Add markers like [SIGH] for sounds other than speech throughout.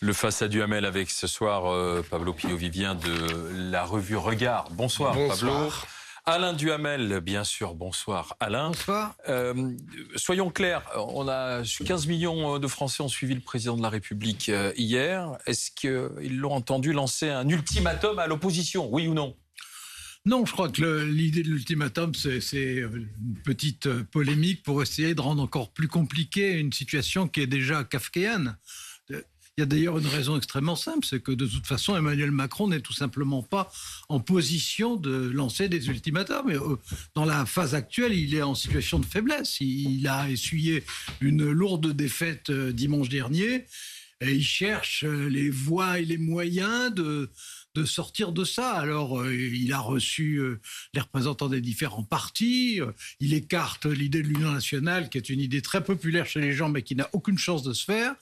Le face à Duhamel avec ce soir euh, Pablo Pio-Vivien de la revue Regard. Bonsoir, Pablo. Alain Duhamel, bien sûr. Bonsoir, Alain. Bonsoir. Euh, soyons clairs, on a 15 millions de Français ont suivi le président de la République euh, hier. Est-ce qu'ils l'ont entendu lancer un ultimatum à l'opposition, oui ou non? Non, je crois que l'idée de l'ultimatum, c'est une petite polémique pour essayer de rendre encore plus compliquée une situation qui est déjà kafkéenne. Il y a d'ailleurs une raison extrêmement simple, c'est que de toute façon, Emmanuel Macron n'est tout simplement pas en position de lancer des ultimatums. Euh, dans la phase actuelle, il est en situation de faiblesse. Il a essuyé une lourde défaite euh, dimanche dernier et il cherche euh, les voies et les moyens de, de sortir de ça. Alors, il a reçu les représentants des différents partis, il écarte l'idée de l'Union nationale, qui est une idée très populaire chez les gens, mais qui n'a aucune chance de se faire.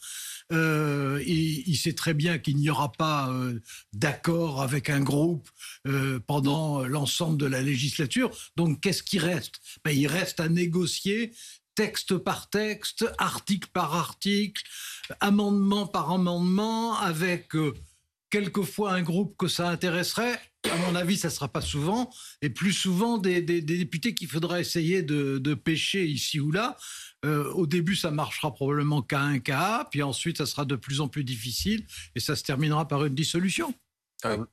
Euh, il, sait très bien qu'il n'y aura pas euh, d'accord avec un groupe euh, pendant l'ensemble de la législature. Donc, qu'est-ce qui reste? Ben, Il reste à négocier texte par texte, article par article, amendement par amendement, avec quelquefois un groupe que ça intéresserait. À mon avis, ça ne sera pas souvent, et plus souvent des, députés qu'il faudra essayer de, pêcher ici ou là. Euh, au début, ça marchera probablement qu'à un cas, puis ensuite, ça sera de plus en plus difficile et ça se terminera par une dissolution. Euh,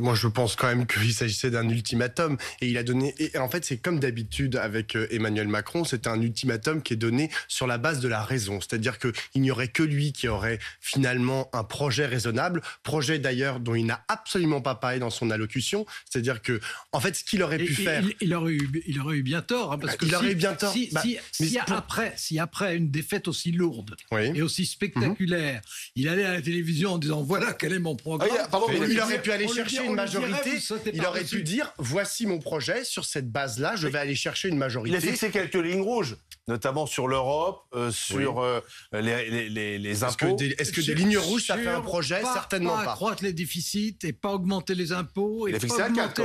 moi, je pense quand même qu'il s'agissait d'un ultimatum. Et il a donné. Et en fait, c'est comme d'habitude avec euh, Emmanuel Macron, c'est un ultimatum qui est donné sur la base de la raison. C'est-à-dire qu'il n'y aurait que lui qui aurait finalement un projet raisonnable. Projet d'ailleurs dont il n'a absolument pas parlé dans son allocution. C'est-à-dire que, en fait, ce qu'il aurait pu faire. Il, aurait eu, il aurait eu bien tort. Hein, parce il aurait eu bien tort. Si, bah, après, si après une défaite aussi lourde et aussi spectaculaire, il allait à la télévision en disant voilà quel est mon programme. Ah, pardon, il aurait pu aller chercher une majorité. il aurait pu dire voici mon projet, sur cette base-là, je vais aller chercher une majorité. Il a fixé quelques lignes rouges notamment sur l'Europe, euh, sur euh, les, les, les, impôts. Est-ce que, des, lignes rouges, ça fait un projet? Certainement pas. Pas accroître les déficits et pas augmenter les impôts et pas augmenter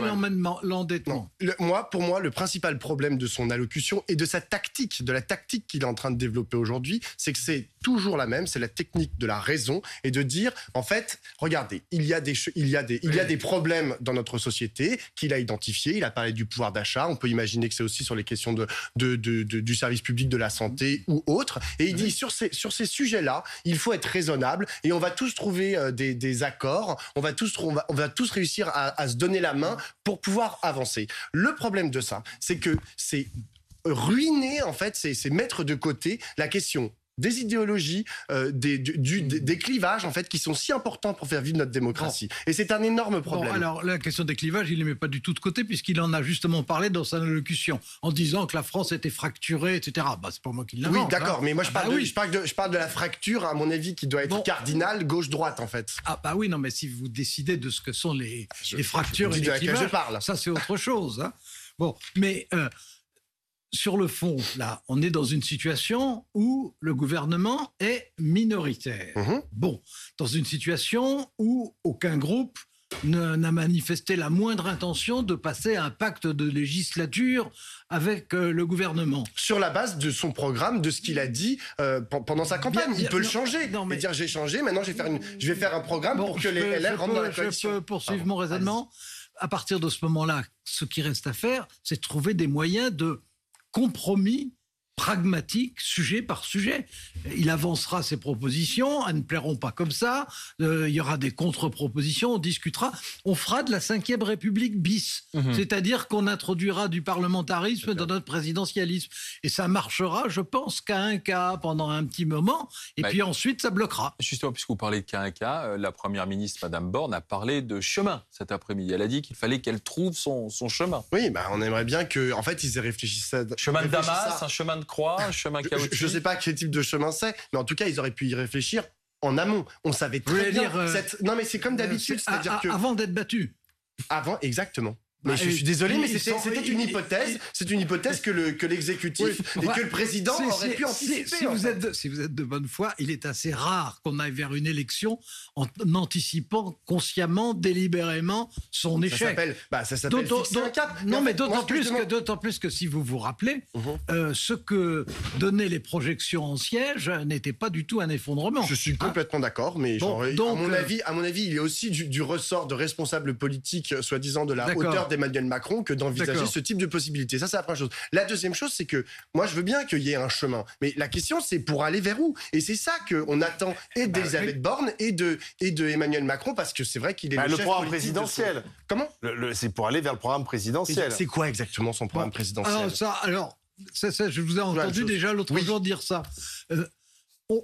l'endettement. Moi, pour moi, le principal problème de son allocution et de sa tactique, de la tactique qu'il est en train de développer aujourd'hui, c'est que c'est toujours la même, c'est la technique de la raison et de dire, en fait, regardez, il y a des, il y a des, il y a des problèmes dans notre société qu'il a identifiés. Il a parlé du pouvoir d'achat. On peut imaginer que c'est aussi sur les questions de, de, de, du service public de la santé ou autre. Et il dit sur ces, sur ces sujets-là, il faut être raisonnable et on va tous trouver euh, des, des accords, on va tous, on va, on va tous réussir à, à se donner la main pour pouvoir avancer. Le problème de ça, c'est que c'est ruiner en fait, c'est mettre de côté la question des idéologies, euh, des, du, des, clivages en fait qui sont si importants pour faire vivre notre démocratie. Et c'est un énorme problème. alors la question des clivages, il ne met pas du tout de côté puisqu'il en a justement parlé dans sa allocution en disant que la France était fracturée, etc. Bah, c'est pas moi qui l'invente. Oui, d'accord, hein. mais moi je ah, parle, bah de, je, parle de, je parle de la fracture à mon avis qui doit être cardinale gauche-droite en fait. Ah bah oui, non, mais si vous décidez de ce que sont les, les fractures et les clivages, parle. ça c'est autre chose. Hein. Bon, mais euh, sur le fond, là, on est dans une situation où le gouvernement est minoritaire. Mhm. Bon, dans une situation où aucun groupe n'a manifesté la moindre intention de passer un pacte de législature avec euh, le gouvernement. Sur la base de son programme, de ce qu'il a dit euh, pendant sa campagne. il peut le changer. Non, mais... dire j'ai changé, maintenant je vais faire, une, je vais faire un programme pour que les LR rentrent dans la coalition. Je peux poursuivre mon raisonnement. À partir de ce moment-là, ce qui reste à faire, c'est trouver des moyens de compromis pragmatique, sujet par sujet. Il avancera ses propositions, elles ne plairont pas comme ça, euh, il y aura des contre-propositions, on discutera, on fera de la Ve République bis, mhm. c'est-à-dire qu'on introduira du parlementarisme dans notre présidentialisme. Et ça marchera, je pense, qu'à un cas pendant un petit moment, et puis ensuite ça bloquera. Justement, puisque vous parlez de cas un cas, euh, la Première ministre, Madame Borne, a parlé de chemin cet après-midi. Elle a dit qu'il fallait qu'elle trouve son, chemin. Oui, bah, on aimerait bien que, en fait, ils aient réfléchi ça. Chemin de Damas, un chemin de croix, un chemin chaotique. Je ne sais pas quel type de chemin c'est, mais en tout cas, ils auraient pu y réfléchir en amont. On savait très bien. Dire, euh, Non, mais c'est comme d'habitude, c'est-à-dire que avant d'être battu. Avant, exactement. Mais Bah, je suis désolé, mais c'était une hypothèse. C'est une hypothèse que le que l'exécutif Oui, et que le président aurait pu anticiper. Si, vous fait. êtes de, si vous êtes de bonne foi, il est assez rare qu'on aille vers une élection en anticipant consciemment, délibérément son Ça échec. bah, ça s'appelle. Non, mais d'autant plus, que, d'autant plus que si vous vous rappelez, Mhm. euh, ce que donnaient les projections en siège n'était pas du tout un effondrement. Je suis complètement d'accord, mais Bon, genre, donc, à mon euh, avis, à mon avis, il est aussi du, du ressort de responsables politiques, soi-disant de la D'accord. d'Emmanuel Macron, que d'envisager ce type de possibilité. Ça, c'est la première chose. La deuxième chose, c'est que moi, je veux bien qu'il y ait un chemin, mais la question, c'est pour aller vers où? Et c'est ça qu'on attend et Bah, d'Elisabeth Borne et de et de Emmanuel Macron, parce que c'est vrai qu'il est Bah, le, le chef programme politique de son- présidentiel. Comment? Le- le- c'est pour aller vers le programme présidentiel. C'est quoi exactement son programme présidentiel? Alors, ça, alors ça, ça, je vous ai entendu déjà l'autre Oui. jour dire ça. Euh, on,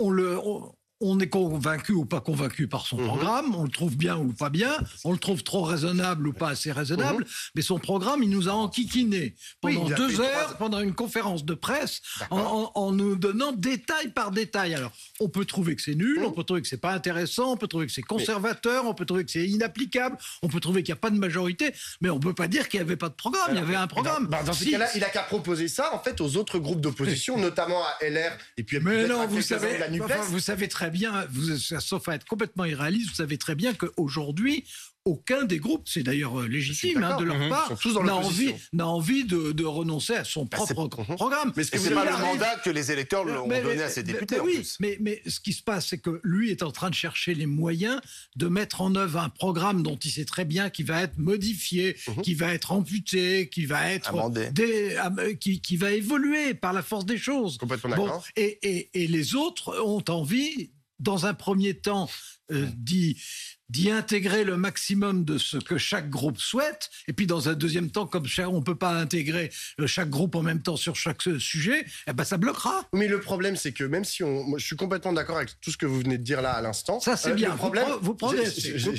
on le, on, on est convaincu ou pas convaincu par son Mhm. programme, on le trouve bien ou pas bien, on le trouve trop raisonnable ou pas assez raisonnable, mais son programme, il nous a enquiquiné pendant Mhm. a deux heures, trois- pendant une conférence de presse, en, D'accord. en- en nous donnant détail par détail. Alors, on peut trouver que c'est nul, Mhm. on peut trouver que c'est pas intéressant, on peut trouver que c'est conservateur, on peut trouver que c'est inapplicable, on peut trouver qu'il n'y a pas de majorité, mais on peut pas dire qu'il n'y avait pas de programme, il y avait un programme. Bah, dans ce Si- cas-là, il a qu'à proposer ça en fait aux autres groupes d'opposition, [LAUGHS] notamment à LR et puis Mais non, à vous savez, de la Nupes. enfin, vous savez très bien, vous, sauf à être complètement irréaliste, vous savez très bien qu'aujourd'hui, aucun des groupes, c'est d'ailleurs euh, légitime hein, de leur Mhm. part, n'a envie, envie de, de renoncer à son Bah, propre Mhm. programme. Mais ce voulez pas le mandat que les électeurs lui ont Mais- donné mais- à ses mais- députés mais en oui, plus. Mais, mais ce qui se passe, c'est que lui est en train de chercher les moyens de mettre en œuvre un programme dont il sait très bien qu'il va être modifié, Mhm. qui va être amputé, qui va être dé- am- qui, qui va évoluer par la force des choses. Complètement Bon, d'accord. et, et- et les autres ont envie, dans un premier temps, euh, d'y d'y intégrer le maximum de ce que chaque groupe souhaite, et puis dans un deuxième temps, comme on peut pas intégrer euh, chaque groupe en même temps sur chaque euh, sujet, eh ben ça bloquera. Mais le problème, c'est que même si on, moi, je suis complètement d'accord avec tout ce que vous venez de dire là à l'instant. Ça, c'est euh, bien. Le problème, Vous pro- vous progressez, Je,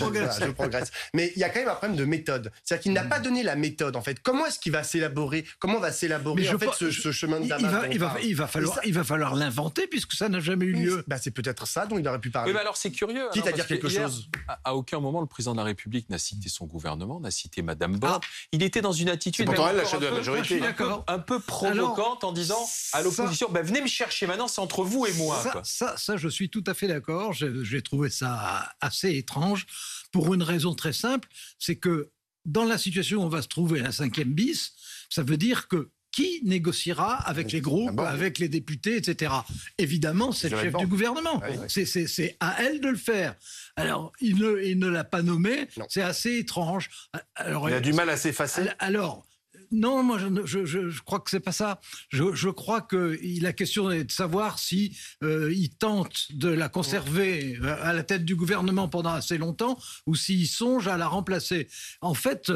progresse. Mais il y a quand même un problème de méthode. C'est-à-dire qu'il n'a pas donné la méthode en fait. Comment est-ce qu'il va s'élaborer? Comment va s'élaborer en je fait ce, ce chemin de il Damas il, va, il va falloir, ça- il va falloir l'inventer puisque ça n'a jamais eu lieu. Bah, c'est peut-être ça dont il aurait pu parler. Oui, mais alors c'est curieux. Quitte à dire que quelque hier, chose. À, aucun moment, le président de la République n'a cité son gouvernement, n'a cité Madame Borne. Ah. Il était dans une attitude. pourtant même elle, la encore chef de la un peu-. Un peu provocante en disant à l'opposition ben, venez me chercher maintenant, c'est entre vous et moi. Ça, quoi. ça, ça, je suis tout à fait d'accord. J'ai trouvé ça assez étrange pour une raison très simple, c'est que dans la situation où on va se trouver, la cinquième bis, ça veut dire que qui négociera avec les groupes, oui. avec les députés, etc. Évidemment, c'est le chef du gouvernement. Oui. C'est- à elle de le faire. Alors, il ne, il ne l'a pas nommé. C'est assez étrange. Alors, Il a du mal à s'effacer. Al- Alors, non, moi, je, crois que c'est pas ça. Je, je crois que la question est de savoir si euh, il tente de la conserver euh, à la tête du gouvernement pendant assez longtemps ou s'il songe à la remplacer. En fait.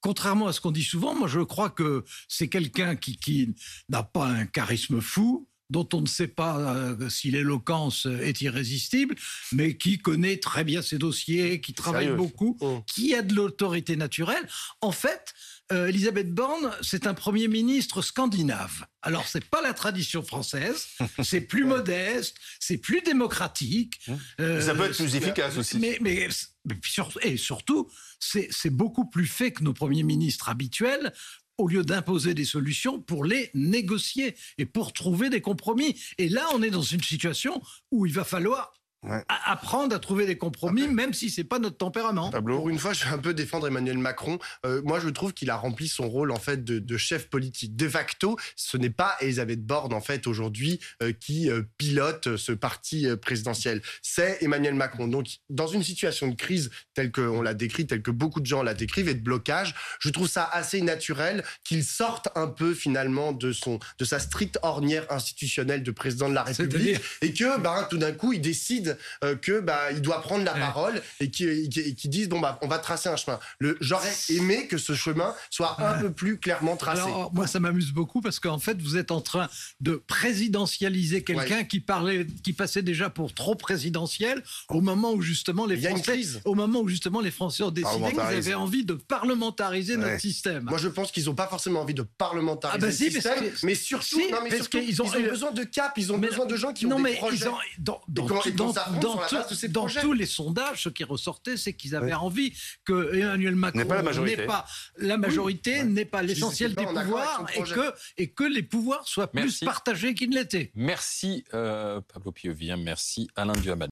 Contrairement à ce qu'on dit souvent, moi je crois que c'est quelqu'un qui, qui n'a pas un charisme fou, dont on ne sait pas euh, si l'éloquence est irrésistible, mais qui connaît très bien ses dossiers, qui travaille Sérieux. beaucoup, Mm. qui a de l'autorité naturelle. En fait, euh, Elisabeth Borne, c'est un premier ministre scandinave. Alors, c'est pas la tradition française, [LAUGHS] c'est plus modeste, c'est plus démocratique. euh, Ça peut être plus efficace aussi. Mais, mais, mais puis sur- et surtout, c'est beaucoup plus fait que nos premiers ministres habituels au lieu d'imposer des solutions pour les négocier et pour trouver des compromis. Et là, on est dans une situation où il va falloir Ouais. apprendre à trouver des compromis, même si c'est pas notre tempérament. Pablo Pour une fois, je vais un peu défendre Emmanuel Macron. Euh, moi, je trouve qu'il a rempli son rôle en fait de, de chef politique. De facto, ce n'est pas Elisabeth Borne en fait aujourd'hui euh, qui euh, pilote ce parti euh, présidentiel. C'est Emmanuel Macron. Donc, dans une situation de crise telle qu'on l'a décrite, telle que beaucoup de gens la décrivent, et de blocage, je trouve ça assez naturel qu'il sorte un peu finalement de son de sa stricte ornière institutionnelle de président de la République et que bah, tout d'un coup il décide euh, que bah, il doit prendre la Ouais. parole et qui et qui disent bon bah on va tracer un chemin. J'aurais aimé que ce chemin soit un peu plus clairement tracé. Alors, moi, ça m'amuse beaucoup parce qu'en fait, vous êtes en train de présidentialiser quelqu'un qui parlait, qui passait déjà pour trop présidentiel au moment où justement les Français, au moment où justement les Français ont décidé qu'ils avaient envie de parlementariser notre système. Moi, je pense qu'ils n'ont pas forcément envie de parlementariser Ah bah le si, système, mais surtout, si, non, mais parce surtout, qu'ils ils ont- ont, besoin de cap, ils ont Mais- besoin de gens qui non, ont mais des projets. ils ont, dans, dans dans tous les sondages, ce qui ressortait, c'est qu'ils avaient envie que Emmanuel Macron n'est pas la majorité, pas, la majorité n'est pas l'essentiel des pouvoirs et que, et que les pouvoirs soient plus partagés qu'ils ne l'étaient. Merci euh, Pablo Piovien, merci Alain Duhamel.